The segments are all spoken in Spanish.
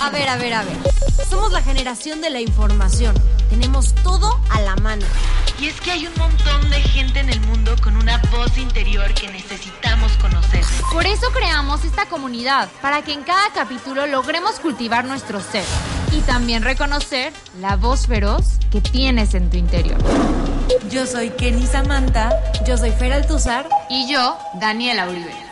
A ver, a ver, a ver. Somos la generación de la información. Tenemos todo a la mano. Y es que hay un montón de gente en el mundo con una voz interior que necesitamos conocer. Por eso creamos esta comunidad, para que en cada capítulo logremos cultivar nuestro ser y también reconocer la voz feroz que tienes en tu interior. Yo soy Kenny Samantha, yo soy Fer Altuzar y yo, Daniela Uribe.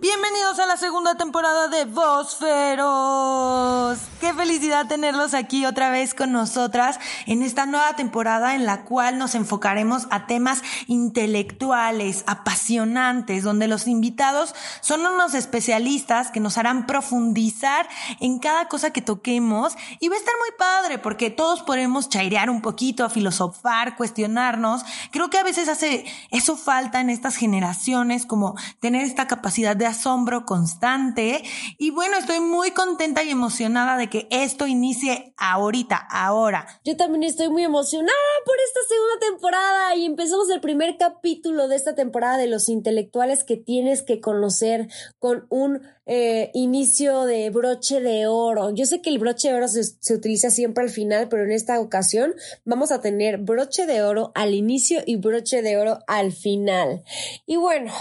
Bienvenidos a la segunda temporada de Voz Feroz. Qué felicidad tenerlos aquí otra vez con nosotras en esta nueva temporada en la cual nos enfocaremos a temas intelectuales, apasionantes, donde los invitados son unos especialistas que nos harán profundizar en cada cosa que toquemos y va a estar muy padre porque todos podemos chairear un poquito, filosofar, cuestionarnos. Creo que a veces hace eso falta en estas generaciones como tener esta capacidad de asombro constante. Y bueno, estoy muy contenta y emocionada de que esto inicie ahorita, ahora. Yo también estoy muy emocionada por esta segunda temporada y empezamos el primer capítulo de esta temporada de los intelectuales que tienes que conocer con un eh, inicio de broche de oro. Yo sé que el broche de oro se, se utiliza siempre al final, pero en esta ocasión vamos a tener broche de oro al inicio y broche de oro al final. Y bueno,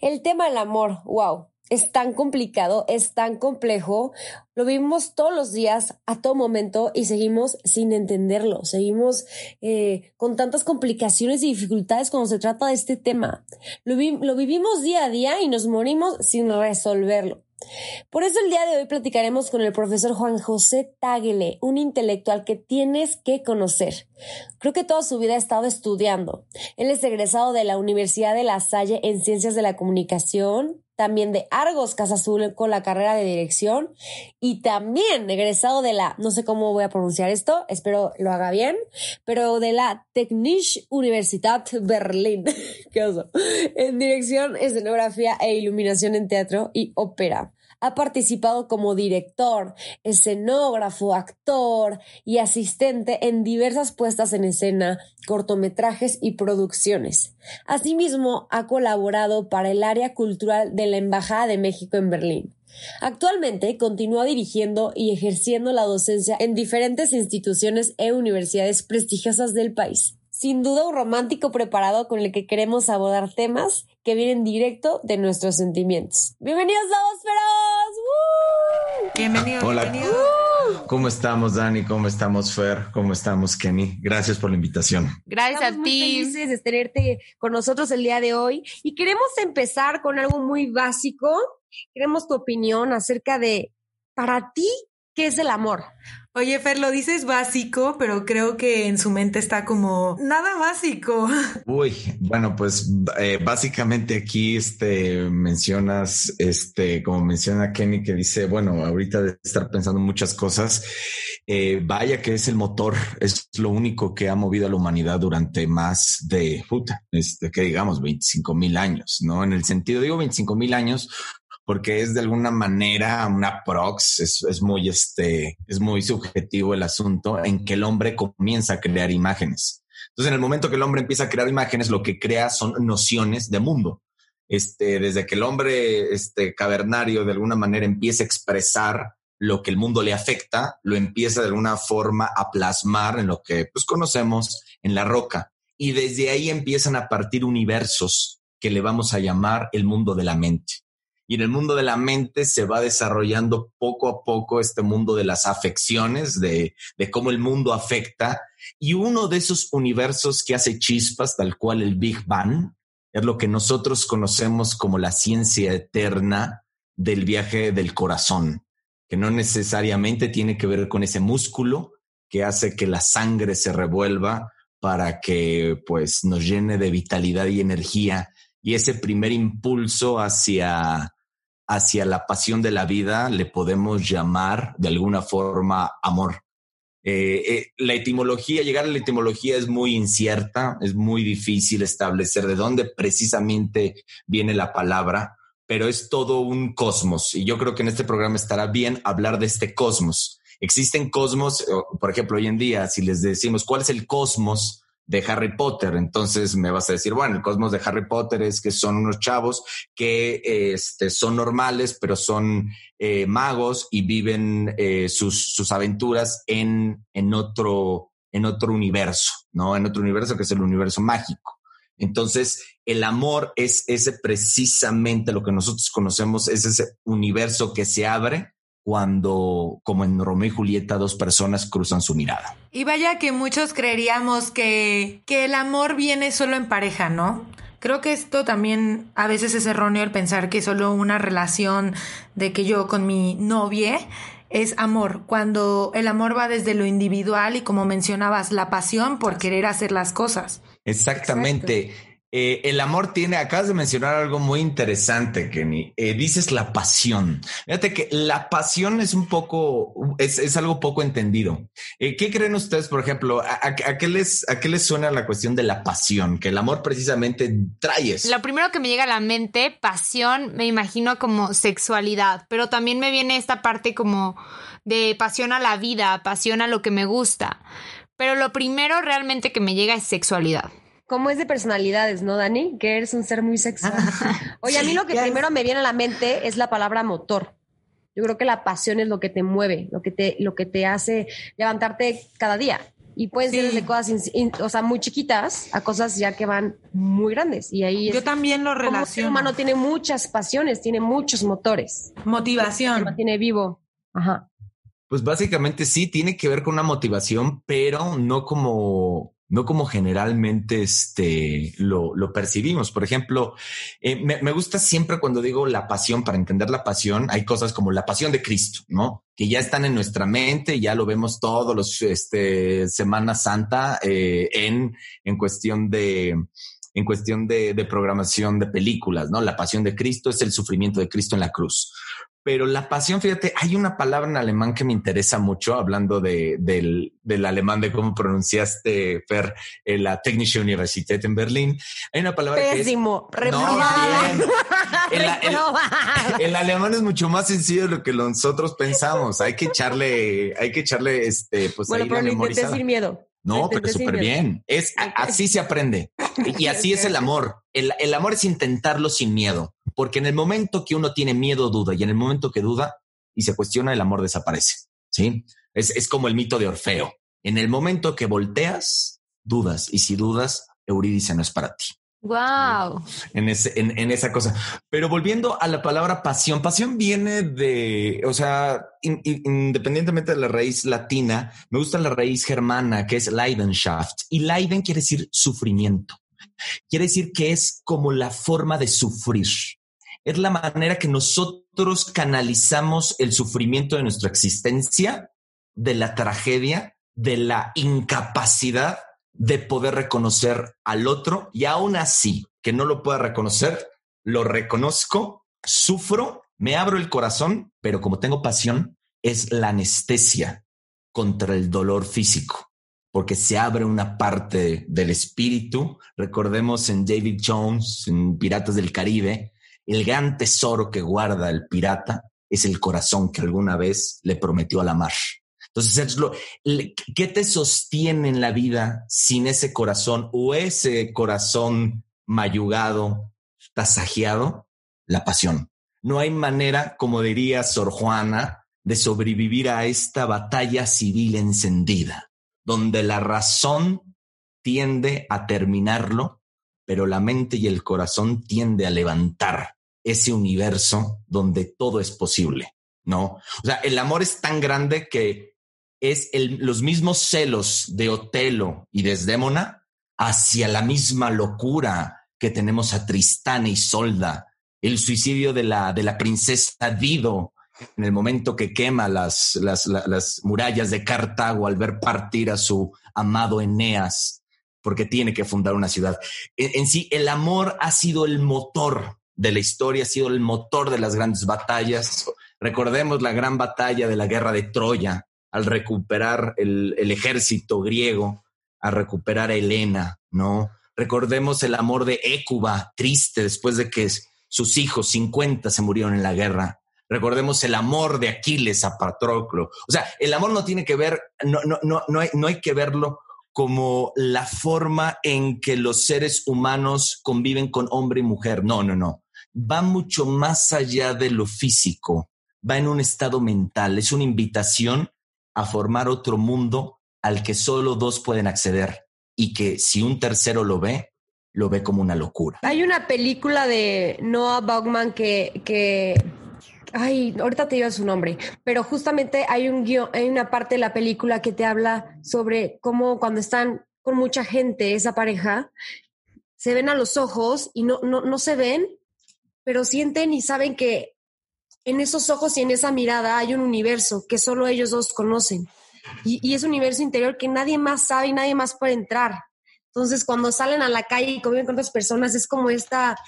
el tema del amor, wow es tan complicado, es tan complejo, lo vivimos todos los días, a todo momento, y seguimos sin entenderlo, seguimos eh, con tantas complicaciones y dificultades cuando se trata de este tema. Lo, lo vivimos día a día y nos morimos sin resolverlo. Por eso el día de hoy platicaremos con el profesor Juan José Tagle, un intelectual que tienes que conocer. Creo que toda su vida ha estado estudiando. Él es egresado de la Universidad de La Salle en Ciencias de la Comunicación, también de Argos Casa Azul con la carrera de dirección. Y también egresado de la, no sé cómo voy a pronunciar esto, espero lo haga bien, pero de la Technische Universität Berlin, qué oso, en dirección, escenografía e iluminación en teatro y ópera. Ha participado como director, escenógrafo, actor y asistente en diversas puestas en escena, cortometrajes y producciones. Asimismo, ha colaborado para el área cultural de la Embajada de México en Berlín. Actualmente continúa dirigiendo y ejerciendo la docencia en diferentes instituciones e universidades prestigiosas del país. Sin duda un romántico preparado con el que queremos abordar temas que vienen directo de nuestros sentimientos. Bienvenidos a Dos Feroz. Bienvenidos. Hola. ¿Cómo estamos, Dani? ¿Cómo estamos, Fer? ¿Cómo estamos, Kenny? Gracias por la invitación. Gracias a ti. Muy felices de tenerte con nosotros el día de hoy y queremos empezar con algo muy básico. Queremos tu opinión acerca de, para ti, ¿qué es el amor? Oye, Fer, lo dices básico, pero creo que en su mente está como nada básico. Uy, bueno, pues eh, básicamente aquí este, mencionas, este, como menciona Kenny, que dice, bueno, ahorita de estar pensando muchas cosas, eh, vaya que es el motor, es lo único que ha movido a la humanidad durante más de, puta, este, que digamos, 25 mil años, ¿no? En el sentido, digo 25 mil años, porque es de alguna manera una prox, es, muy, este, es muy subjetivo el asunto en que el hombre comienza a crear imágenes. Entonces, en el momento que el hombre empieza a crear imágenes, lo que crea son nociones de mundo. Este, desde que el hombre este, cavernario de alguna manera empieza a expresar lo que el mundo le afecta, lo empieza de alguna forma a plasmar en lo que pues, conocemos en la roca. Y desde ahí empiezan a partir universos que le vamos a llamar el mundo de la mente y en el mundo de la mente se va desarrollando poco a poco este mundo de las afecciones, de, de, cómo el mundo afecta. Y uno de esos universos que hace chispas, tal cual el Big Bang, es lo que nosotros conocemos como la ciencia eterna del viaje del corazón, que no necesariamente tiene que ver con ese músculo que hace que la sangre se revuelva para que pues nos llene de vitalidad y energía y ese primer impulso hacia hacia la pasión de la vida le podemos llamar de alguna forma amor. Eh, eh, la etimología, llegar a la etimología es muy incierta, es muy difícil establecer de dónde precisamente viene la palabra, pero es todo un cosmos y yo creo que en este programa estará bien hablar de este cosmos. Existen cosmos, por ejemplo, hoy en día, si les decimos cuál es el cosmos de Harry Potter. Entonces me vas a decir, bueno, el cosmos de Harry Potter es que son unos chavos que este, son normales, pero son eh, magos y viven eh, sus, sus, aventuras en, en, otro, en otro universo, ¿no? En otro universo que es el universo mágico. Entonces, el amor es ese precisamente lo que nosotros conocemos, es ese universo que se abre cuando, como en Romeo y Julieta, dos personas cruzan su mirada. Y vaya que muchos creeríamos que, que el amor viene solo en pareja, ¿no? Creo que esto también a veces es erróneo el pensar que solo una relación de que yo con mi novia es amor, cuando el amor va desde lo individual y como mencionabas, la pasión por querer hacer las cosas. Exactamente. Eh, el amor tiene, acabas de mencionar algo muy interesante, Kenny. Eh, dices la pasión. Fíjate que la pasión es un poco, es, algo poco entendido. Eh, ¿Qué creen ustedes, por ejemplo? A, qué les, ¿A qué les suena la cuestión de la pasión? Que el amor precisamente trae. Lo primero que me llega a la mente, pasión, me imagino como sexualidad, pero también me viene esta parte como de pasión a la vida, pasión a lo que me gusta. Pero lo primero realmente que me llega es sexualidad como es de personalidades, ¿no, Dani? Que eres un ser muy sexual. Oye, a mí lo que primero me viene a la mente es la palabra motor. Yo creo que la pasión es lo que te mueve, lo que te, lo que te hace levantarte cada día. Y pueden ser desde cosas, o sea, muy chiquitas a cosas ya que van muy grandes. Y ahí Yo también lo relaciono. el ser humano tiene muchas pasiones, tiene muchos motores. Motivación. Se mantiene vivo. Ajá. Pues básicamente sí, tiene que ver con una motivación, pero no como no como generalmente este, lo, lo percibimos. Por ejemplo, eh, me, me, gusta siempre cuando digo la pasión, para entender la pasión, hay cosas como la pasión de Cristo, ¿no? Que ya están en nuestra mente, ya lo vemos todos los este, Semana Santa eh, en, en cuestión de en cuestión de, de programación de películas, ¿no? La pasión de Cristo es el sufrimiento de Cristo en la cruz. Pero la pasión, fíjate, hay una palabra en alemán que me interesa mucho, hablando de, del, del alemán, de cómo pronunciaste, Fer, en la Technische Universität en Berlín. Hay una palabra Pésimo, que es... No, el, el, el, alemán es mucho más sencillo de lo que nosotros pensamos. Hay que echarle, hay que echarle, este, pues bueno, ahí pero la sin miedo. No, pero súper bien. Es, así se aprende. Y así es el amor. El, el amor es intentarlo sin miedo. Porque en el momento que uno tiene miedo, duda, y en el momento que duda y se cuestiona, el amor desaparece. ¿Sí? Es, es como el mito de Orfeo. En el momento que volteas, dudas, y si dudas, Eurídice no es para ti. Wow. En, ese, en, en, esa cosa. Pero volviendo a la palabra pasión, pasión viene de, o sea, in, in, independientemente de la raíz latina, me gusta la raíz germana que es Leidenschaft. Y Leiden quiere decir sufrimiento. Quiere decir que es como la forma de sufrir es la manera que nosotros canalizamos el sufrimiento de nuestra existencia, de la tragedia, de la incapacidad de poder reconocer al otro y aún así que no lo pueda reconocer, lo reconozco, sufro, me abro el corazón, pero como tengo pasión, es la anestesia contra el dolor físico, porque se abre una parte del espíritu. Recordemos en David Jones, en Piratas del Caribe, el gran tesoro que guarda el pirata es el corazón que alguna vez le prometió a la mar. Entonces, ¿qué te sostiene en la vida sin ese corazón o ese corazón mayugado, tasajeado? La pasión. No hay manera, como diría Sor Juana, de sobrevivir a esta batalla civil encendida, donde la razón tiende a terminarlo, pero la mente y el corazón tiende a levantar ese universo donde todo es posible, ¿no? O sea, el amor es tan grande que es el, los mismos celos de Otelo y Desdémona hacia la misma locura que tenemos a Tristán y Solda, el suicidio de la, de la princesa Dido en el momento que quema las, las, las murallas de Cartago al ver partir a su amado Eneas, porque tiene que fundar una ciudad. En, en sí, el amor ha sido el motor de la historia, ha sido el motor de las grandes batallas. Recordemos la gran batalla de la guerra de Troya, al recuperar el, ejército griego, a recuperar a Helena, ¿no? Recordemos el amor de Écuba, triste después de que sus hijos, 50, se murieron en la guerra. Recordemos el amor de Aquiles a Patroclo. O sea, el amor no tiene que ver, no, no, no, no hay que verlo como la forma en que los seres humanos conviven con hombre y mujer. No, no, no. Va mucho más allá de lo físico, va en un estado mental, es una invitación a formar otro mundo al que solo dos pueden acceder y que si un tercero lo ve, lo ve como una locura. Hay una película de Noah Baughman que, que ay, ahorita te digo su nombre, pero justamente hay un guion, hay una parte de la película que te habla sobre cómo cuando están con mucha gente, esa pareja, se ven a los ojos y no, no, no se ven, pero sienten y saben que en esos ojos y en esa mirada hay un universo que solo ellos dos conocen. Y, y es un universo interior que nadie más sabe y nadie más puede entrar. Entonces, cuando salen a la calle y conviven con otras personas, es como esta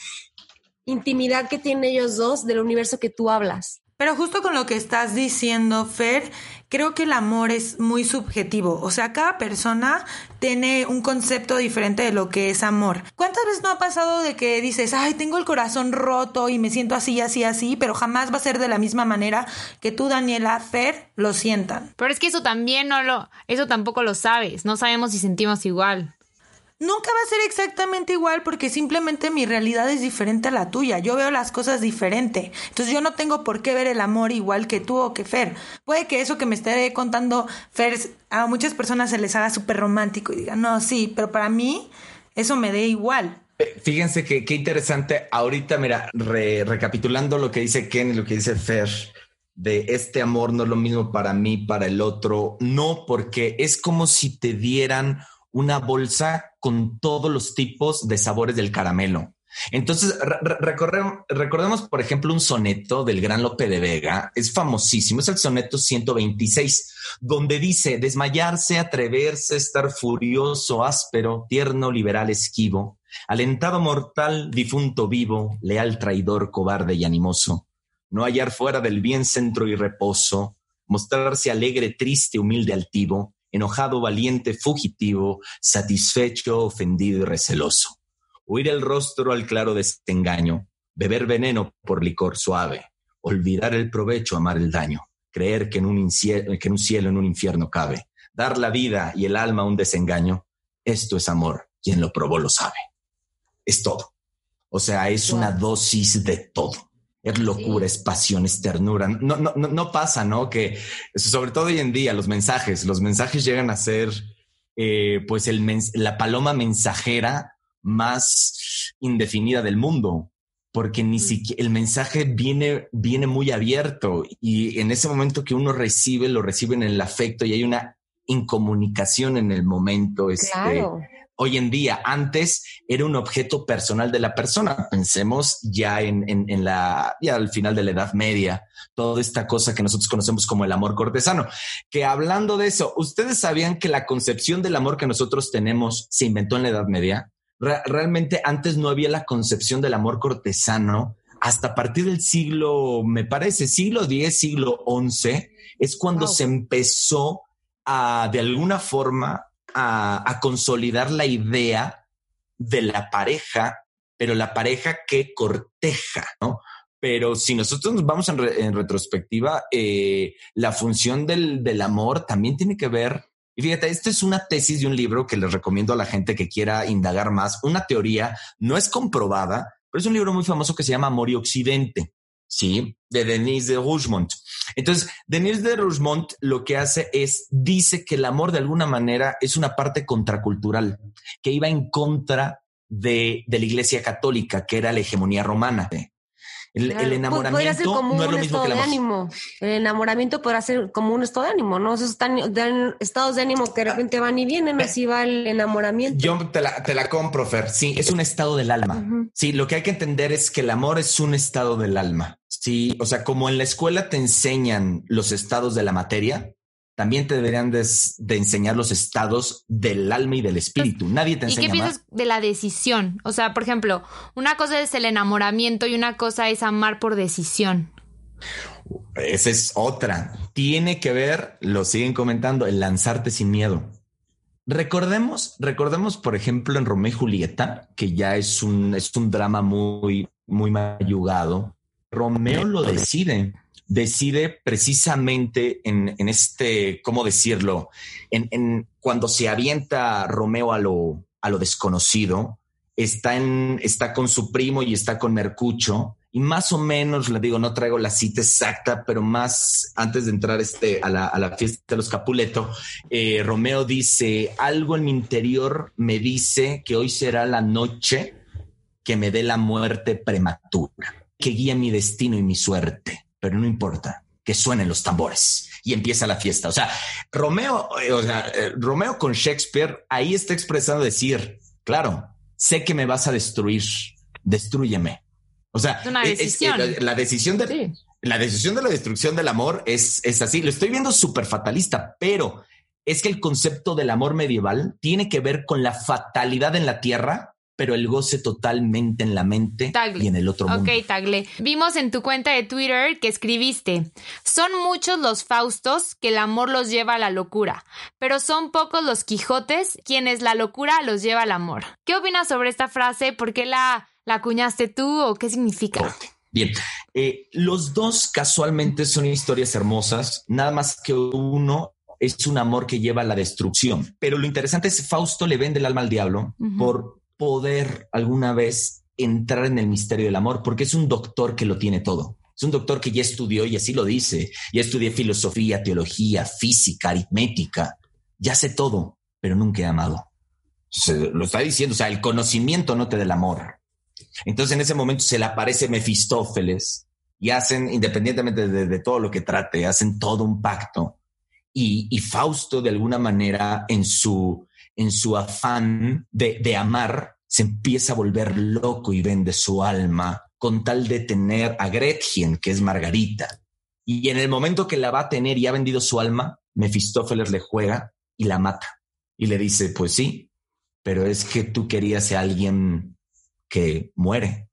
intimidad que tienen ellos dos del universo que tú hablas. Pero justo con lo que estás diciendo, Fer, creo que el amor es muy subjetivo. O sea, cada persona tiene un concepto diferente de lo que es amor. ¿Cuántas veces no ha pasado de que dices, ay, tengo el corazón roto y me siento así, así, así, pero jamás va a ser de la misma manera que tú, Daniela, Fer, lo sientan? Pero es que eso también no lo, eso tampoco lo sabes. No sabemos si sentimos igual nunca va a ser exactamente igual porque simplemente mi realidad es diferente a la tuya. Yo veo las cosas diferente. Entonces yo no tengo por qué ver el amor igual que tú o que Fer. Puede que eso que me esté contando Fer a muchas personas se les haga súper romántico y digan, no, sí, pero para mí eso me dé igual. Fíjense que qué interesante. Ahorita, mira, recapitulando lo que dice Ken y lo que dice Fer, de este amor no es lo mismo para mí, para el otro. No, porque es como si te dieran una bolsa con todos los tipos de sabores del caramelo. Entonces, recordemos, por ejemplo, un soneto del gran Lope de Vega, es famosísimo, es el soneto 126, donde dice, desmayarse, atreverse, estar furioso, áspero, tierno, liberal, esquivo, alentado mortal, difunto vivo, leal traidor, cobarde y animoso, no hallar fuera del bien centro y reposo, mostrarse alegre, triste, humilde, altivo, enojado, valiente, fugitivo, satisfecho, ofendido y receloso. Huir el rostro al claro desengaño, beber veneno por licor suave, olvidar el provecho, amar el daño, creer que en un, que en un cielo, en un infierno cabe, dar la vida y el alma a un desengaño. Esto es amor, quien lo probó lo sabe. Es todo. O sea, es una dosis de todo es locura, es pasión, es ternura. No, no, no, pasa, ¿no? Que sobre todo hoy en día los mensajes, los mensajes llegan a ser eh, pues el la paloma mensajera más indefinida del mundo, porque ni mm. siquiera el mensaje viene, viene muy abierto y en ese momento que uno recibe, lo recibe en el afecto y hay una incomunicación en el momento. Este, claro hoy en día. Antes era un objeto personal de la persona. Pensemos ya en, en, la, ya al final de la Edad Media, toda esta cosa que nosotros conocemos como el amor cortesano. Que hablando de eso, ¿ustedes sabían que la concepción del amor que nosotros tenemos se inventó en la Edad Media? realmente antes no había la concepción del amor cortesano. Hasta a partir del siglo, me parece, siglo X, siglo XI, es cuando se empezó a, de alguna forma, a, consolidar la idea de la pareja, pero la pareja que corteja, ¿no? Pero si nosotros nos vamos en, retrospectiva, eh, la función del, del, amor también tiene que ver, y fíjate, esta es una tesis de un libro que les recomiendo a la gente que quiera indagar más, una teoría, no es comprobada, pero es un libro muy famoso que se llama Amor y Occidente. ¿Sí? De Denise de Rougemont. Entonces, Denise de Rougemont lo que hace es, dice que el amor de alguna manera es una parte contracultural, que iba en contra de, de la Iglesia Católica, que era la hegemonía romana. El, el enamoramiento no es lo mismo que el ánimo. El enamoramiento podrá ser como un estado de ánimo, ¿no? Esos están, estados de ánimo que de repente van y vienen, así va el enamoramiento. Yo te la, te la compro, Fer. Sí, es un estado del alma. Sí, lo que hay que entender es que el amor es un estado del alma. Sí, o sea, como en la escuela te enseñan los estados de la materia, también te deberían de, enseñar los estados del alma y del espíritu. Nadie te enseña. ¿Y qué piensas de la decisión? O sea, por ejemplo, una cosa es el enamoramiento y una cosa es amar por decisión. Esa es otra. Tiene que ver, lo siguen comentando, el lanzarte sin miedo. Recordemos, recordemos, por ejemplo, en Romeo y Julieta, que ya es un, es un drama muy, muy mayugado. Romeo lo decide decide precisamente en, este, ¿cómo decirlo? En, cuando se avienta Romeo a lo, desconocido, está, en, está con su primo y está con Mercucho. Y más o menos, le digo, no traigo la cita exacta, pero más antes de entrar este, a, la, fiesta de los Capuleto, eh, Romeo dice, algo en mi interior me dice que hoy será la noche que me dé la muerte prematura, que guíe mi destino y mi suerte, pero no importa, que suenen los tambores y empieza la fiesta. O sea, Romeo, eh, o sea, eh, Romeo con Shakespeare ahí está expresando decir, claro, sé que me vas a destruir, destruyeme. O sea, Es una decisión. la, la decisión de Sí. la decisión de la destrucción del amor es, es así. Lo estoy viendo súper fatalista, pero es que el concepto del amor medieval tiene que ver con la fatalidad en la tierra, pero el goce totalmente en la mente Tagle. y en el otro mundo. Ok, Tagle. Vimos en tu cuenta de Twitter que escribiste, son muchos los Faustos que el amor los lleva a la locura, pero son pocos los Quijotes quienes la locura los lleva al amor. ¿Qué opinas sobre esta frase? ¿Por qué la, la acuñaste tú o qué significa? Bien, eh, los dos casualmente son historias hermosas, nada más que uno es un amor que lleva a la destrucción. Pero lo interesante es que Fausto le vende el alma al diablo por poder alguna vez entrar en el misterio del amor, porque es un doctor que lo tiene todo. Es un doctor que ya estudió y así lo dice. Ya estudié filosofía, teología, física, aritmética. Ya sé todo, pero nunca he amado. Se lo está diciendo. O sea, el conocimiento no te da el amor. Entonces en ese momento se le aparece Mefistófeles y hacen, independientemente de, todo lo que trate, hacen todo un pacto. Y, y Fausto, de alguna manera, en su, en su afán de, amar, se empieza a volver loco y vende su alma con tal de tener a Gretchen, que es Margarita. Y en el momento que la va a tener y ha vendido su alma, Mefistófeles le juega y la mata. Y le dice, pues sí, pero es que tú querías a alguien que muere.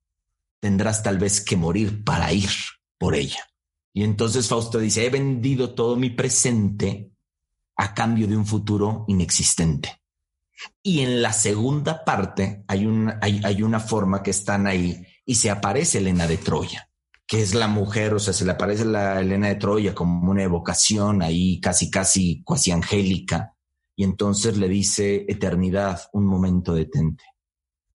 Tendrás tal vez que morir para ir por ella. Y entonces Fausto dice, he vendido todo mi presente a cambio de un futuro inexistente. Y en la segunda parte hay, un, hay, hay una forma que están ahí y se aparece Elena de Troya, que es la mujer, o sea, se le aparece la Elena de Troya como una evocación ahí casi, casi, cuasi angélica. Y entonces le dice, eternidad, un momento detente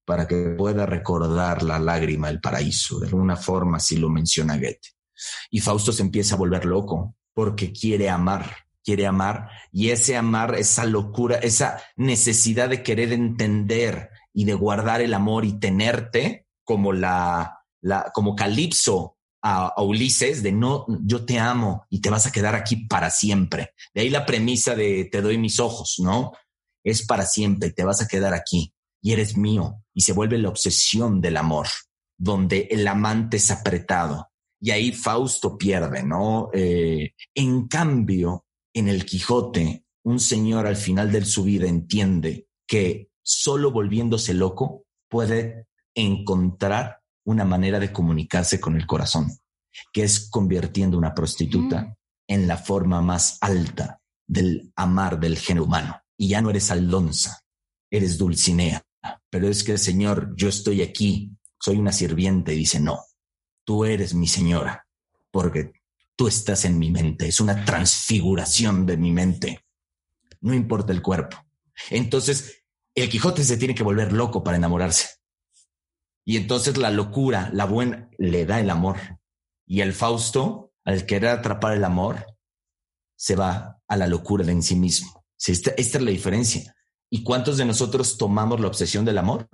para que pueda recordar la lágrima del paraíso. De alguna forma, así lo menciona Goethe. Y Fausto se empieza a volver loco porque quiere amar, quiere amar y ese amar, esa locura, esa necesidad de querer entender y de guardar el amor y tenerte como la, la como Calipso a, Ulises de no, yo te amo y te vas a quedar aquí para siempre. De ahí la premisa de te doy mis ojos, ¿no? Es para siempre, te vas a quedar aquí y eres mío y se vuelve la obsesión del amor, donde el amante es apretado y ahí Fausto pierde, ¿no? Eh, en cambio, en el Quijote, un señor al final de su vida entiende que solo volviéndose loco puede encontrar una manera de comunicarse con el corazón, que es convirtiendo una prostituta mm. en la forma más alta del amar del género humano. Y ya no eres Aldonza, eres Dulcinea. Pero es que, Señor, yo estoy aquí, soy una sirviente, y dice, no, tú eres mi señora, porque tú estás en mi mente, es una transfiguración de mi mente, no importa el cuerpo. Entonces, el Quijote se tiene que volver loco para enamorarse. Y entonces la locura, la buena, le da el amor. Y el Fausto, al querer atrapar el amor, se va a la locura de en sí mismo. Esta, esta es la diferencia. ¿Y cuántos de nosotros tomamos la obsesión del amor?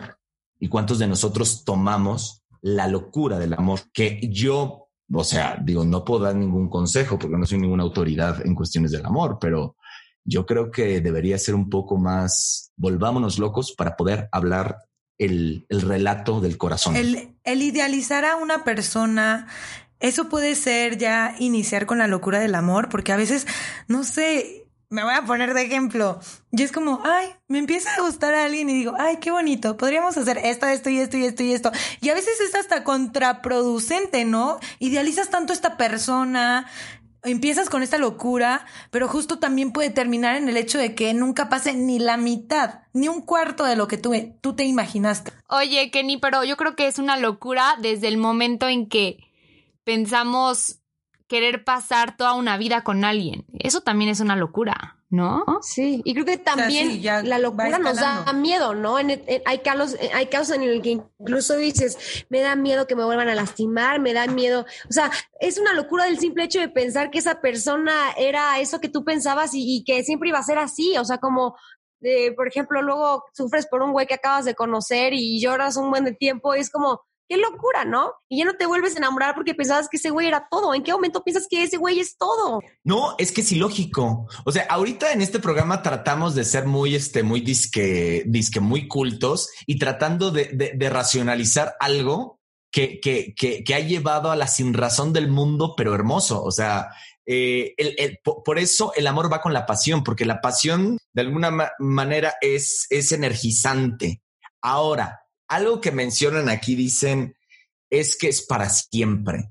¿Y cuántos de nosotros tomamos la locura del amor? Que yo, o sea, digo, no puedo dar ningún consejo porque no soy ninguna autoridad en cuestiones del amor, pero yo creo que debería ser un poco más, volvámonos locos para poder hablar el, el relato del corazón. El, el, idealizar a una persona, eso puede ser ya iniciar con la locura del amor, porque a veces, no sé, me voy a poner de ejemplo. Yo es como, ay, me empieza a gustar a alguien y digo, ay, qué bonito, podríamos hacer esto, esto y esto y esto y esto. Y a veces es hasta contraproducente, ¿no? Idealizas tanto a esta persona, empiezas con esta locura, pero justo también puede terminar en el hecho de que nunca pase ni la mitad, ni un cuarto de lo que tú, tú te imaginaste. Oye, Kenny, pero yo creo que es una locura desde el momento en que pensamos querer pasar toda una vida con alguien. Eso también es una locura, ¿no? Sí, y creo que también la locura nos da miedo, ¿no? hay, casos, hay casos en el que incluso dices, me da miedo que me vuelvan a lastimar, me da miedo, o sea, es una locura del simple hecho de pensar que esa persona era eso que tú pensabas y, que siempre iba a ser así, o sea, como por ejemplo, luego sufres por un güey que acabas de conocer y lloras un buen de tiempo y es como, qué locura, ¿no? Y ya no te vuelves a enamorar porque pensabas que ese güey era todo. ¿En qué momento piensas que ese güey es todo? No, es que es ilógico. O sea, ahorita en este programa tratamos de ser muy, este, muy disque, disque muy cultos y tratando de, de, racionalizar algo que, que, que, que, ha llevado a la sinrazón del mundo, pero hermoso. O sea, eh, por eso el amor va con la pasión, porque la pasión de alguna manera es, es energizante. Ahora, algo que mencionan aquí, dicen, es que es para siempre.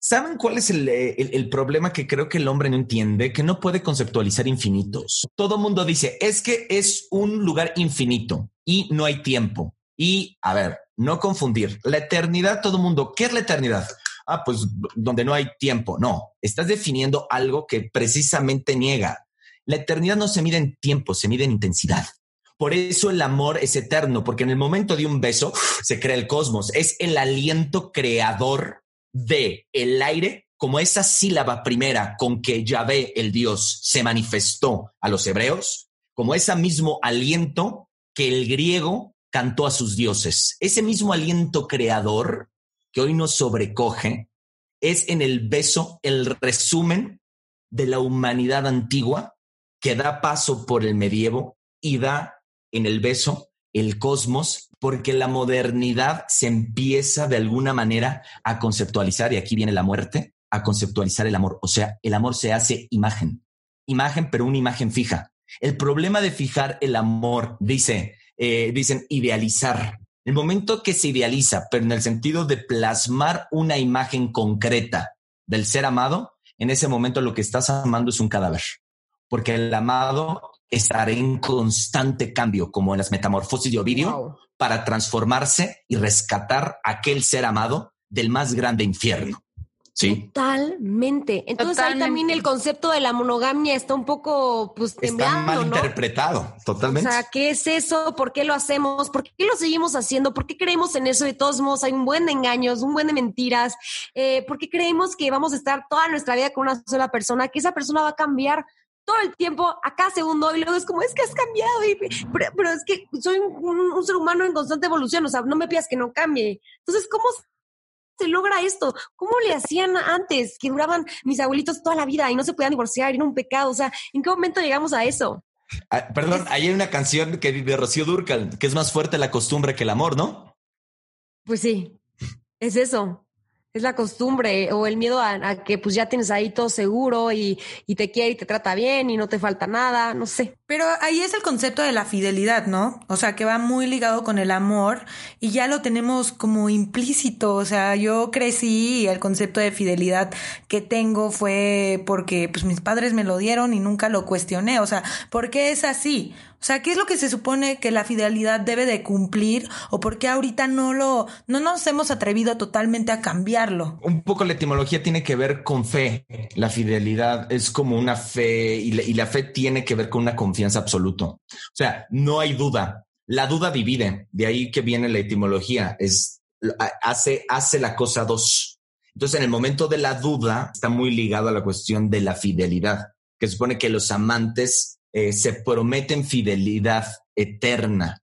¿Saben cuál es eh, el, problema que creo que el hombre no entiende? Que no puede conceptualizar infinitos. Todo mundo dice, es que es un lugar infinito y no hay tiempo. Y, a ver, no confundir. La eternidad, todo mundo, ¿qué es la eternidad? Ah, pues donde no hay tiempo. No, estás definiendo algo que precisamente niega. La eternidad no se mide en tiempo, se mide en intensidad. Por eso el amor es eterno, porque en el momento de un beso se crea el cosmos. Es el aliento creador de el aire como esa sílaba primera con que Yahvé, el Dios, se manifestó a los hebreos, como ese mismo aliento que el griego cantó a sus dioses. Ese mismo aliento creador que hoy nos sobrecoge es en el beso el resumen de la humanidad antigua que da paso por el medievo y da en el beso, el cosmos, porque la modernidad se empieza de alguna manera a conceptualizar, y aquí viene la muerte, a conceptualizar el amor. O sea, el amor se hace imagen, imagen, pero una imagen fija. El problema de fijar el amor, dice, eh, dicen idealizar. El momento que se idealiza, pero en el sentido de plasmar una imagen concreta del ser amado, en ese momento lo que estás amando es un cadáver, porque el amado estará en constante cambio, como en las metamorfosis de Ovidio, para transformarse y rescatar aquel ser amado del más grande infierno. Sí. Totalmente. Entonces ahí también el concepto de la monogamia está un poco, pues, Está mal interpretado, totalmente. O sea, ¿qué es eso? ¿Por qué lo hacemos? ¿Por qué lo seguimos haciendo? ¿Por qué creemos en eso? De todos modos, hay un buen de engaños, un buen de mentiras. Eh, ¿Por qué creemos que vamos a estar toda nuestra vida con una sola persona? Que esa persona va a cambiar todo el tiempo, a cada segundo, y luego es como, es que has cambiado, pero, es que soy un, ser humano en constante evolución, o sea, no me pidas que no cambie. Entonces, ¿cómo se logra esto? ¿Cómo le hacían antes, que duraban mis abuelitos toda la vida y no se podían divorciar, era un pecado? O sea, ¿en qué momento llegamos a eso? Ah, perdón, hay una canción que de Rocío Durcal, que es más fuerte la costumbre que el amor, ¿no? Pues sí, es eso es la costumbre o el miedo a, que pues ya tienes ahí todo seguro y, y, te quiere y te trata bien y no te falta nada, no sé. Pero ahí es el concepto de la fidelidad, ¿no? O sea, que va muy ligado con el amor y ya lo tenemos como implícito. O sea, yo crecí y el concepto de fidelidad que tengo fue porque pues mis padres me lo dieron y nunca lo cuestioné. O sea, ¿por qué es así? O sea, ¿qué es lo que se supone que la fidelidad debe de cumplir o por qué ahorita no lo no nos hemos atrevido totalmente a cambiarlo? Un poco la etimología tiene que ver con fe. La fidelidad es como una fe y la, y la fe tiene que ver con una confianza absoluta. O sea, no hay duda. La duda divide. De ahí que viene la etimología. Es hace hace la cosa dos. Entonces, en el momento de la duda está muy ligado a la cuestión de la fidelidad, que supone que los amantes eh, se prometen fidelidad eterna.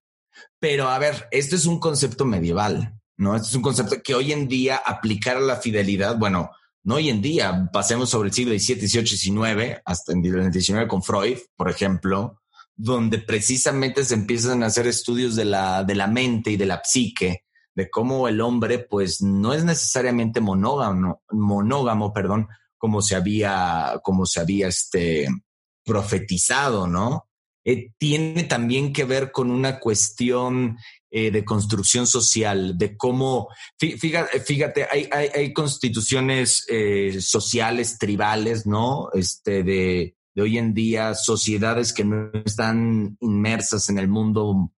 Pero a ver, esto es un concepto medieval, ¿no? Esto es un concepto que hoy en día aplicar a la fidelidad, bueno, no hoy en día, pasemos sobre el siglo XVII, XVIII, XIX, hasta en el XIX con Freud, por ejemplo, donde precisamente se empiezan a hacer estudios de la, de la mente y de la psique, de cómo el hombre, pues, no es necesariamente monógamo, monógamo, perdón, como se había, como se había este, profetizado, ¿no? Eh, tiene también que ver con una cuestión eh, de construcción social, de cómo, fíjate, fíjate hay, constituciones eh, sociales, tribales, ¿no? Este, de, de, hoy en día, sociedades que no están inmersas en el mundo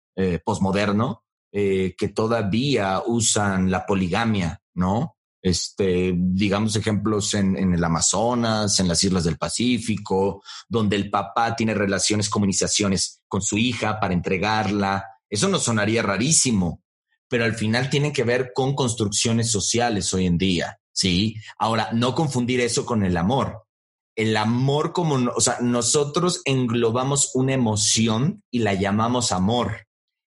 posmoderno, que todavía usan la poligamia, ¿no? Este, digamos ejemplos en, el Amazonas, en las islas del Pacífico, donde el papá tiene relaciones, comunicaciones con su hija para entregarla. Eso no sonaría rarísimo, pero al final tienen que ver con construcciones sociales hoy en día. Sí. Ahora, no confundir eso con el amor. El amor como, o sea, nosotros englobamos una emoción y la llamamos amor,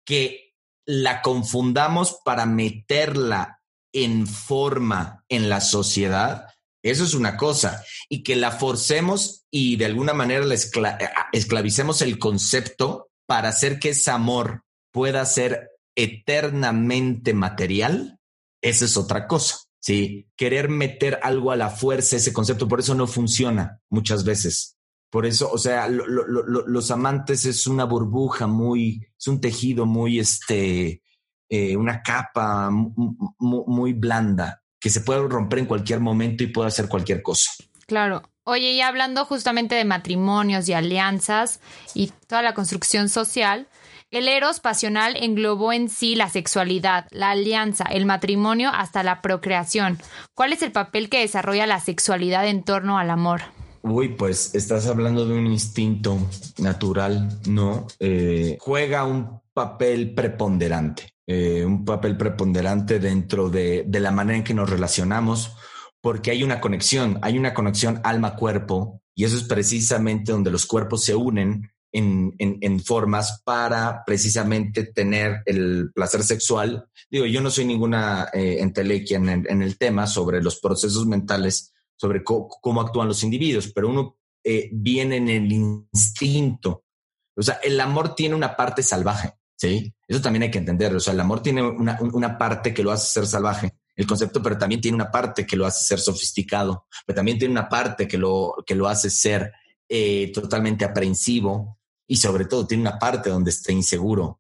que la confundamos para meterla en forma en la sociedad, eso es una cosa. Y que la forcemos y de alguna manera la esclavicemos el concepto para hacer que ese amor pueda ser eternamente material, esa es otra cosa. Sí, querer meter algo a la fuerza, ese concepto, por eso no funciona muchas veces. Por eso, o sea, los amantes es una burbuja muy, es un tejido muy, este, eh, una capa muy, blanda que se puede romper en cualquier momento y puede hacer cualquier cosa. Claro. Oye, y hablando justamente de matrimonios y alianzas y toda la construcción social, el eros pasional englobó en sí la sexualidad, la alianza, el matrimonio hasta la procreación. ¿Cuál es el papel que desarrolla la sexualidad en torno al amor? Uy, pues estás hablando de un instinto natural, ¿no? Eh, juega un papel preponderante, eh, un papel preponderante dentro de, de la manera en que nos relacionamos, porque hay una conexión, hay una conexión alma-cuerpo, y eso es precisamente donde los cuerpos se unen en, formas para precisamente tener el placer sexual. Digo, yo no soy ninguna eh, entelequia en, el tema sobre los procesos mentales, sobre cómo actúan los individuos, pero uno eh, viene en el instinto. O sea, el amor tiene una parte salvaje, ¿sí? Eso también hay que entenderlo. O sea, el amor tiene una, una parte que lo hace ser salvaje, el concepto, pero también tiene una parte que lo hace ser sofisticado, pero también tiene una parte que lo, que lo hace ser eh, totalmente aprensivo y sobre todo tiene una parte donde está inseguro.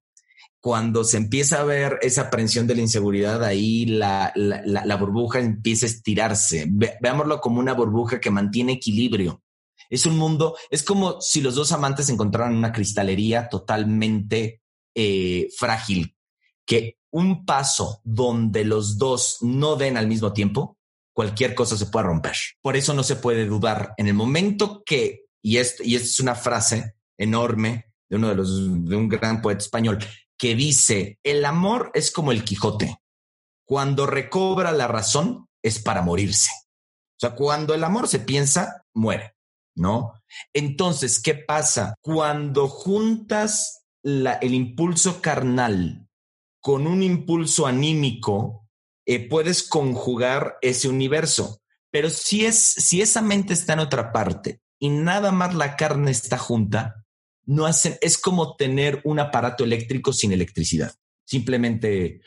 Cuando se empieza a ver esa aprensión de la inseguridad, ahí la, la, burbuja empieza a estirarse. veámoslo como una burbuja que mantiene equilibrio. Es un mundo, es como si los dos amantes encontraran una cristalería totalmente eh, frágil, que un paso donde los dos no den al mismo tiempo, cualquier cosa se puede romper. Por eso no se puede dudar. En el momento que y esto, y es una frase enorme de uno de los, de un gran poeta español, que dice, el amor es como el Quijote. Cuando recobra la razón es para morirse. O sea, cuando el amor se piensa, muere, ¿no? Entonces, ¿qué pasa? Cuando juntas el impulso carnal con un impulso anímico, eh, puedes conjugar ese universo. Pero si, es, si esa mente está en otra parte y nada más la carne está junta, no es como tener un aparato eléctrico sin electricidad. Simplemente,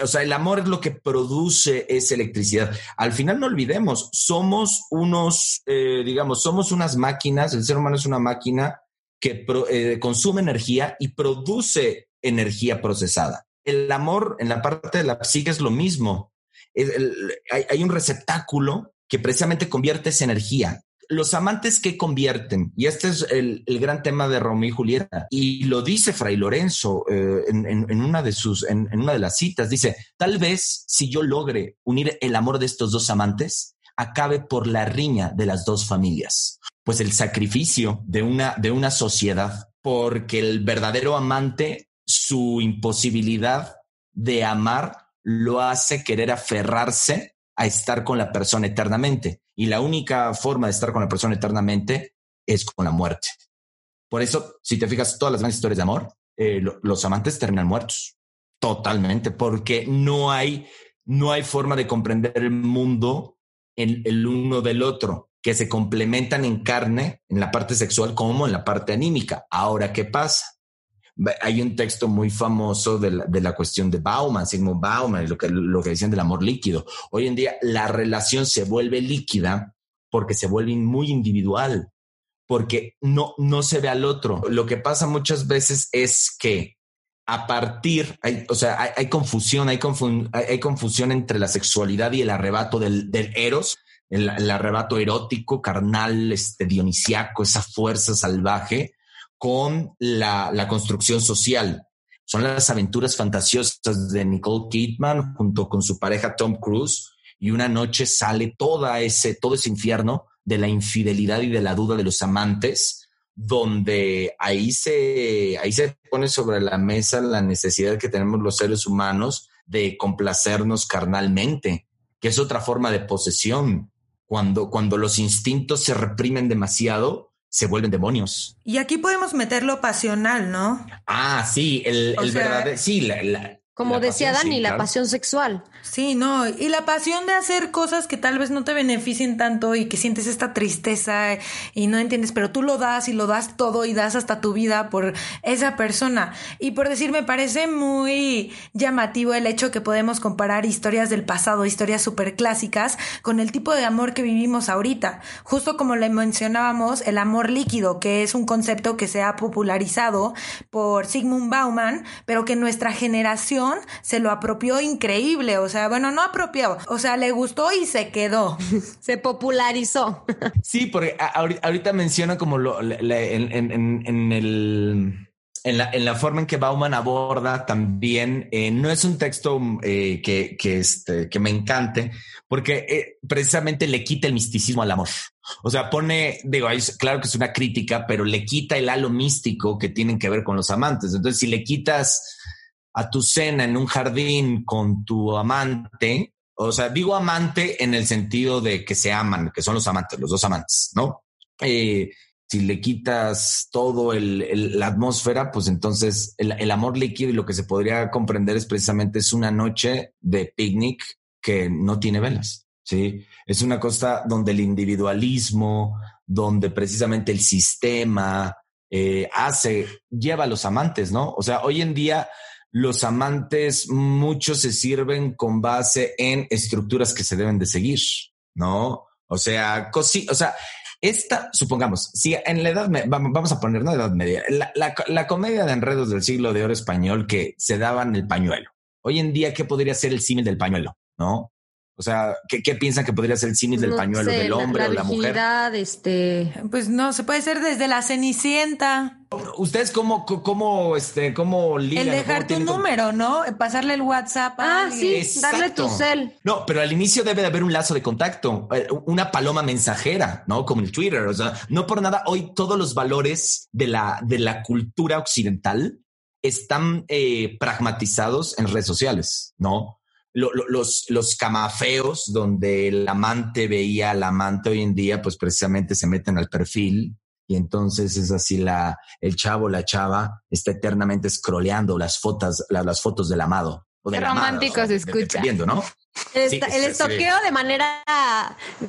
o sea, el amor es lo que produce esa electricidad. Al final no olvidemos, somos unos, eh, digamos, somos unas máquinas, el ser humano es una máquina que eh, consume energía y produce energía procesada. El amor en la parte de la psique es lo mismo. hay, hay un receptáculo que precisamente convierte esa energía los amantes que convierten, y este es el, gran tema de Romeo y Julieta, y lo dice Fray Lorenzo eh, en, una de sus, en, una de las citas, dice, tal vez si yo logre unir el amor de estos dos amantes, acabe por la riña de las dos familias. Pues el sacrificio de una, de una sociedad, porque el verdadero amante, su imposibilidad de amar, lo hace querer aferrarse a estar con la persona eternamente. Y la única forma de estar con la persona eternamente es con la muerte. Por eso, si te fijas, todas las grandes historias de amor, eh, los amantes terminan muertos. Totalmente, porque no hay, no hay forma de comprender el mundo en el uno del otro, que se complementan en carne, en la parte sexual como en la parte anímica. Ahora, ¿qué pasa? Hay un texto muy famoso de la, cuestión de Bauman, Sigmund Bauman, lo que, lo decían del amor líquido. Hoy en día la relación se vuelve líquida porque se vuelve muy individual, porque no, no se ve al otro. Lo que pasa muchas veces es que a partir, hay, o sea, hay, confusión, hay, hay, confusión entre la sexualidad y el arrebato del, del eros, el, arrebato erótico, carnal, este, dionisiaco, esa fuerza salvaje, con la, construcción social. Son las aventuras fantasiosas de Nicole Kidman junto con su pareja Tom Cruise, y una noche sale toda ese, todo ese infierno de la infidelidad y de la duda de los amantes, donde ahí se, ahí se pone sobre la mesa la necesidad que tenemos los seres humanos de complacernos carnalmente, que es otra forma de posesión. Cuando, cuando los instintos se reprimen demasiado, se vuelven demonios. Y aquí podemos meter lo pasional, ¿no? Ah, sí, el, el verdadero, sí, la, como decía Dani, la pasión sexual. Sí, no, y la pasión de hacer cosas que tal vez no te beneficien tanto y que sientes esta tristeza y no entiendes, pero tú lo das y lo das todo y das hasta tu vida por esa persona. Y por decir, me parece muy llamativo el hecho que podemos comparar historias del pasado, historias súper clásicas, con el tipo de amor que vivimos ahorita. Justo como le mencionábamos, el amor líquido, que es un concepto que se ha popularizado por Sigmund Bauman, pero que nuestra generación se lo apropió increíble, o sea, bueno, no apropió, o sea, le gustó y se quedó. se popularizó. Sí, porque ahorita menciona como en, la, forma en que Bauman aborda también, eh, no es un texto eh, este, que me encante, porque eh, precisamente le quita el misticismo al amor. O sea, pone, digo, claro que es una crítica, pero le quita el halo místico que tienen que ver con los amantes. Entonces, si le quitas a tu cena en un jardín con tu amante, o sea, digo amante en el sentido de que se aman, que son los amantes, los dos amantes, ¿no? Eh, si le quitas todo el, la atmósfera, pues entonces el, amor líquido y lo que se podría comprender es precisamente es una noche de picnic que no tiene velas, ¿sí? Es una cosa donde el individualismo, donde precisamente el sistema eh, hace, lleva a los amantes, ¿no? O sea, hoy en día los amantes muchos se sirven con base en estructuras que se deben de seguir, ¿no? O sea, cosi o sea, esta, supongamos, si en la edad, vamos a poner, no edad media, la, la, comedia de enredos del siglo de oro español que se daban el pañuelo. Hoy en día, ¿qué podría ser el símil del pañuelo? ¿No? O sea, ¿qué, qué piensan que podría ser el símil del pañuelo del hombre o la mujer? Este... Pues no, se puede ser desde la cenicienta. ¿Ustedes cómo, cómo, este, cómo ligan? El dejar tu número, ¿no? Pasarle el WhatsApp. A ah, sí, darle tu cel. No, pero al inicio debe de haber un lazo de contacto, eh, una paloma mensajera, ¿no? Como el Twitter. O sea, no por nada, hoy todos los valores de la, de la cultura occidental están eh, pragmatizados en redes sociales, ¿no? Los, los camafeos donde el amante veía al amante hoy en día, pues precisamente se meten al perfil y entonces es así la, el chavo, la chava está eternamente scrolleando las fotos, las fotos del amado. O Qué romántico se escucha. ¿no? El, estoqueo de manera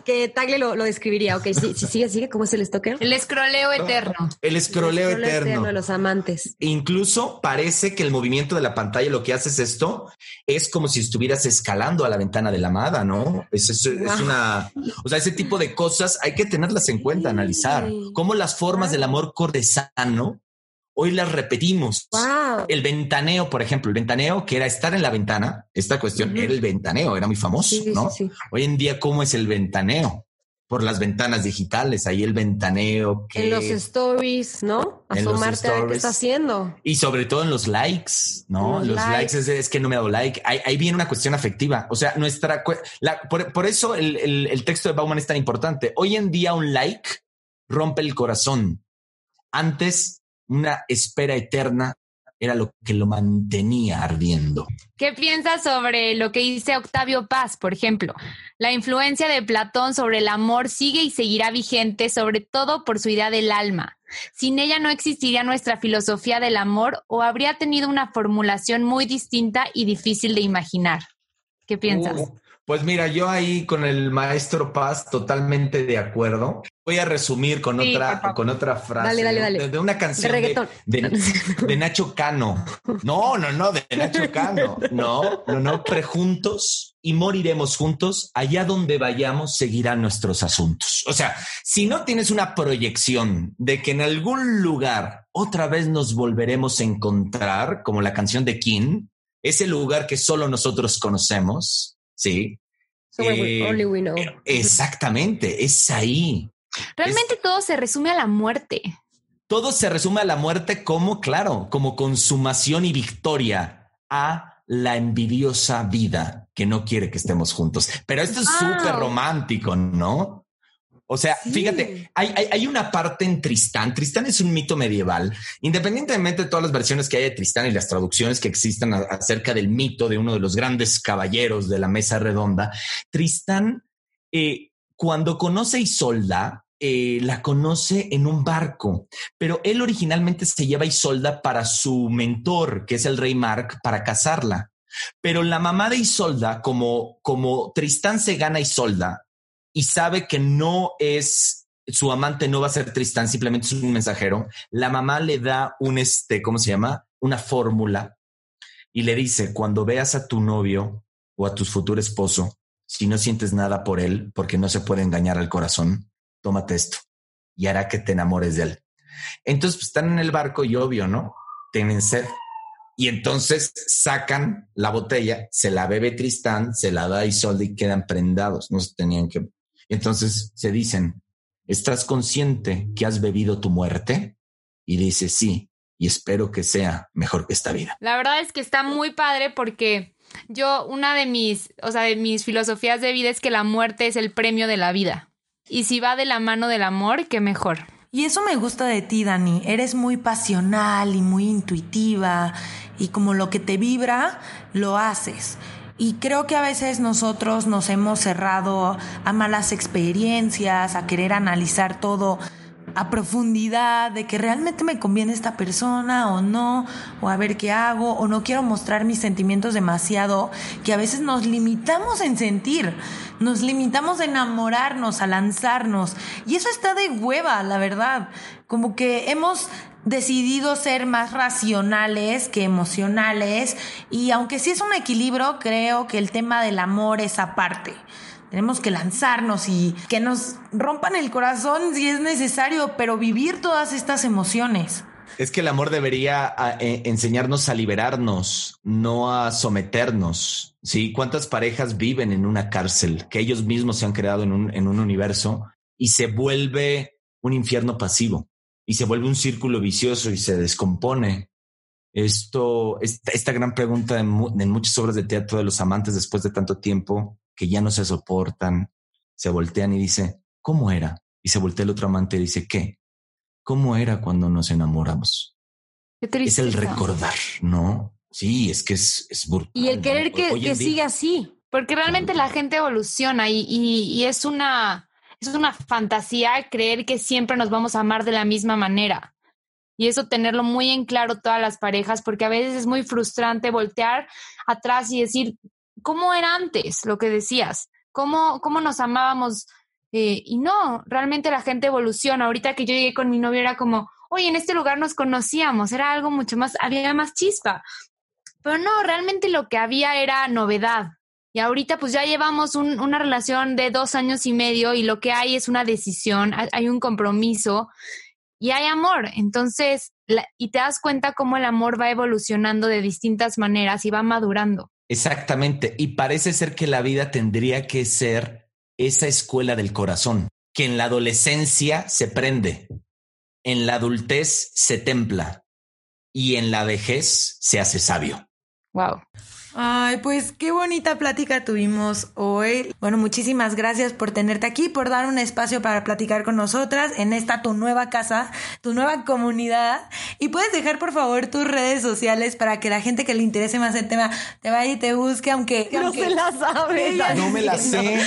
que Tagle lo, describiría. Ok, sí, sí, sigue, sigue. ¿Cómo es el estoqueo? El escroleo eterno. El escroleo, eterno. de los amantes. Incluso parece que el movimiento de la pantalla, lo que haces esto, es como si estuvieras escalando a la ventana de la amada, ¿no? Es, es, una. O sea, ese tipo de cosas hay que tenerlas en cuenta, analizar. Cómo las formas del amor cortesano hoy las repetimos. El ventaneo, por ejemplo, el ventaneo, que era estar en la ventana, esta cuestión era el ventaneo, era muy famoso, ¿no? Hoy en día, ¿cómo es el ventaneo? Por las ventanas digitales, ahí el ventaneo. Que... En los stories, ¿no? Asomarte a ver qué está haciendo. Y sobre todo en los likes, ¿no? Los, likes, es, que no me ha dado like. Ahí, viene una cuestión afectiva. O sea, nuestra. por, eso el, el texto de Bauman es tan importante. Hoy en día, un like rompe el corazón. Antes una espera eterna era lo que lo mantenía ardiendo. ¿Qué piensas sobre lo que dice Octavio Paz, por ejemplo? La influencia de Platón sobre el amor sigue y seguirá vigente, sobre todo por su idea del alma. Sin ella no existiría nuestra filosofía del amor o habría tenido una formulación muy distinta y difícil de imaginar. ¿Qué piensas? Uh, pues mira, yo ahí con el maestro Paz totalmente de acuerdo. Voy a resumir con otra con otra frase De, una canción de, Nacho Cano. No, no, no, de Nacho Cano. No, no, no, prejuntos y moriremos juntos. Allá donde vayamos seguirán nuestros asuntos. O sea, si no tienes una proyección de que en algún lugar otra vez nos volveremos a encontrar, como la canción de King, ese lugar que solo nosotros conocemos, ¿sí? Eh, exactamente, es ahí. Realmente todo se resume a la muerte. Todo se resume a la muerte como, claro, como consumación y victoria a la envidiosa vida que no quiere que estemos juntos. Pero esto es súper romántico, ¿no? O sea, fíjate, hay, hay, una parte en Tristán. Tristán es un mito medieval. Independientemente de todas las versiones que hay de Tristán y las traducciones que existan acerca del mito de uno de los grandes caballeros de la mesa redonda, Tristán, eh, cuando conoce a Isolda, eh, la conoce en un barco, pero él originalmente se lleva a Isolda para su mentor, que es el rey Mark, para casarla. Pero la mamá de Isolda, como, como Tristán se gana a Isolda, y sabe que no es su amante no va a ser Tristán, simplemente es un mensajero. La mamá le da un este, ¿cómo se llama? Una fórmula y le dice, cuando veas a tu novio o a tu futuro esposo, si no sientes nada por él, porque no se puede engañar al corazón, tómate esto y hará que te enamores de él. Entonces pues, están en el barco y obvio, ¿no? Tienen sed. Y entonces sacan la botella, se la bebe Tristán, se la da Isolde y quedan prendados. No se tenían que entonces se dicen, ¿estás consciente que has bebido tu muerte? Y dice, sí, y espero que sea mejor que esta vida. La verdad es que está muy padre porque yo, una de mis, o sea, de mis filosofías de vida es que la muerte es el premio de la vida. Y si va de la mano del amor, qué mejor. Y eso me gusta de ti, Dani. Eres muy pasional y muy intuitiva y como lo que te vibra, lo haces. Y creo que a veces nosotros nos hemos cerrado a malas experiencias, a querer analizar todo a profundidad de que realmente me conviene esta persona o no, o a ver qué hago, o no quiero mostrar mis sentimientos demasiado, que a veces nos limitamos en sentir, nos limitamos a enamorarnos, a lanzarnos, y eso está de hueva, la verdad, como que hemos decidido ser más racionales que emocionales y aunque sí es un equilibrio, creo que el tema del amor es aparte. Tenemos que lanzarnos y que nos rompan el corazón si es necesario, pero vivir todas estas emociones. Es que el amor debería eh, enseñarnos a liberarnos, no a someternos. Sí, cuántas parejas viven en una cárcel que ellos mismos se han creado en un, en un universo y se vuelve un infierno pasivo y se vuelve un círculo vicioso y se descompone. Esto, esta, esta gran pregunta en, muchas obras de teatro de los amantes después de tanto tiempo que ya no se soportan, se voltean y dice, ¿cómo era? Y se voltea el otro amante y dice, ¿qué? ¿Cómo era cuando nos enamoramos? es el recordar, ¿no? Sí, es que es, es brutal. Y el querer que, que siga así. Porque realmente la gente evoluciona y, y es una es una fantasía creer que siempre nos vamos a amar de la misma manera. Y eso tenerlo muy en claro todas las parejas, porque a veces es muy frustrante voltear atrás y decir, ¿cómo era antes lo que decías? ¿Cómo, cómo nos amábamos? Eh, y no, realmente la gente evoluciona. Ahorita que yo llegué con mi novio era como, oye, en este lugar nos conocíamos, era algo mucho más, había más chispa. Pero no, realmente lo que había era novedad. Y ahorita pues ya llevamos una relación de dos años y medio y lo que hay es una decisión, hay un compromiso y hay amor. Entonces, y te das cuenta cómo el amor va evolucionando de distintas maneras y va madurando. Exactamente. Y parece ser que la vida tendría que ser esa escuela del corazón, que en la adolescencia se prende, en la adultez se templa y en la vejez se hace sabio. Wow. Ay, pues qué bonita plática tuvimos hoy. Bueno, muchísimas gracias por tenerte aquí, por dar un espacio para platicar con nosotras en esta tu nueva casa, tu nueva comunidad. Y puedes dejar por favor tus redes sociales para que la gente que le interese más el tema te vaya y te busque, aunque... No se la sabe. No me la sé.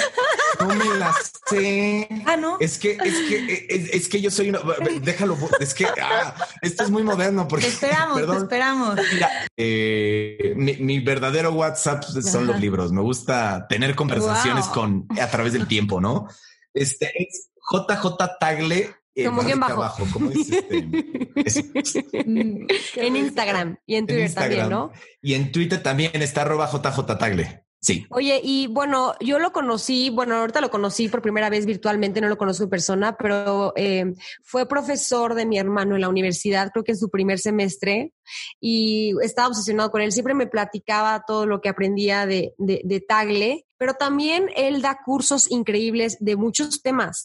No me la sé. Ah, no. Es que, es que, es, que yo soy una. Déjalo. Es que ah, esto es muy moderno. Porque, te esperamos, te esperamos. Mira, eh, mi, mi verdadero WhatsApp son los libros. Me gusta tener conversaciones con a través del tiempo, ¿no? Este es JJ Tagle. Eh, como bien bajo. Este? en Instagram y en Twitter también, ¿no? Y en Twitter también está arroba JJ Tagle. Sí. Oye, y bueno, yo lo conocí, bueno, ahorita lo conocí por primera vez virtualmente, no lo conozco en persona, pero eh, fue profesor de mi hermano en la universidad, creo que en su primer semestre, y estaba obsesionado con él. Siempre me platicaba todo lo que aprendía de, de, de Tagle, pero también él da cursos increíbles de muchos temas.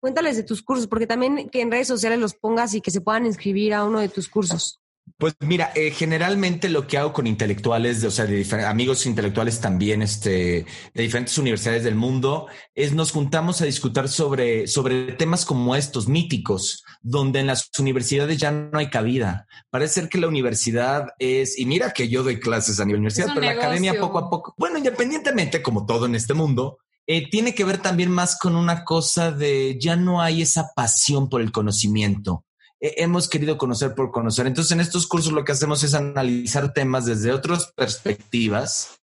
Cuéntales de tus cursos, porque también que en redes sociales los pongas y que se puedan inscribir a uno de tus cursos. Pues mira, eh, generalmente lo que hago con intelectuales, o sea, de amigos intelectuales también, este, de diferentes universidades del mundo, es nos juntamos a discutir sobre, sobre temas como estos, míticos, donde en las universidades ya no hay cabida. Parece ser que la universidad es, y mira que yo doy clases a nivel universidad, pero la academia poco a poco, bueno, independientemente como todo en este mundo, eh, tiene que ver también más con una cosa de ya no hay esa pasión por el conocimiento hemos querido conocer por conocer. Entonces, en estos cursos lo que hacemos es analizar temas desde otras perspectivas,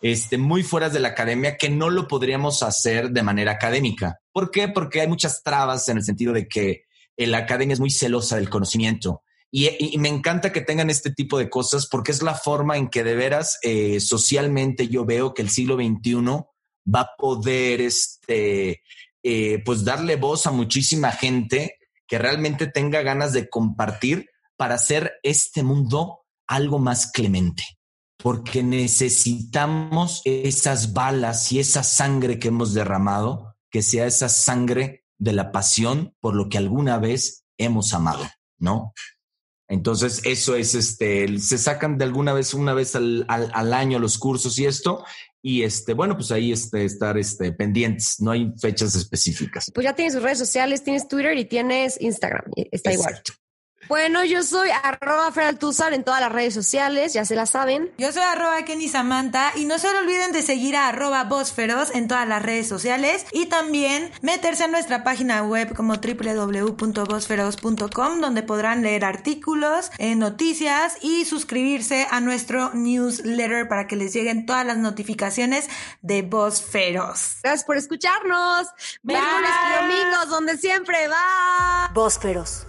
este, muy fuera de la academia, que no lo podríamos hacer de manera académica. ¿Por qué? Porque hay muchas trabas en el sentido de que la academia es muy celosa del conocimiento. Y, me encanta que tengan este tipo de cosas porque es la forma en que de veras eh, socialmente yo veo que el siglo XXI va a poder este, eh, pues darle voz a muchísima gente que realmente tenga ganas de compartir para hacer este mundo algo más clemente. Porque necesitamos esas balas y esa sangre que hemos derramado, que sea esa sangre de la pasión por lo que alguna vez hemos amado, ¿no? Entonces, eso es este, se sacan de alguna vez, una vez al, al, año los cursos y esto, y este, bueno, pues ahí este, estar este, pendientes, no hay fechas específicas. Pues ya tienes sus redes sociales, tienes Twitter y tienes Instagram, está igual. Bueno, yo soy arroba Feraltuzar en todas las redes sociales, ya se la saben. Yo soy arroba Kenny Samantha y no se olviden de seguir a arroba Bosferos en todas las redes sociales y también meterse a nuestra página web como www.bosferos.com donde podrán leer artículos, eh, noticias y suscribirse a nuestro newsletter para que les lleguen todas las notificaciones de Bosferos. Gracias por escucharnos. Miércoles y domingos, donde siempre va. Bosferos.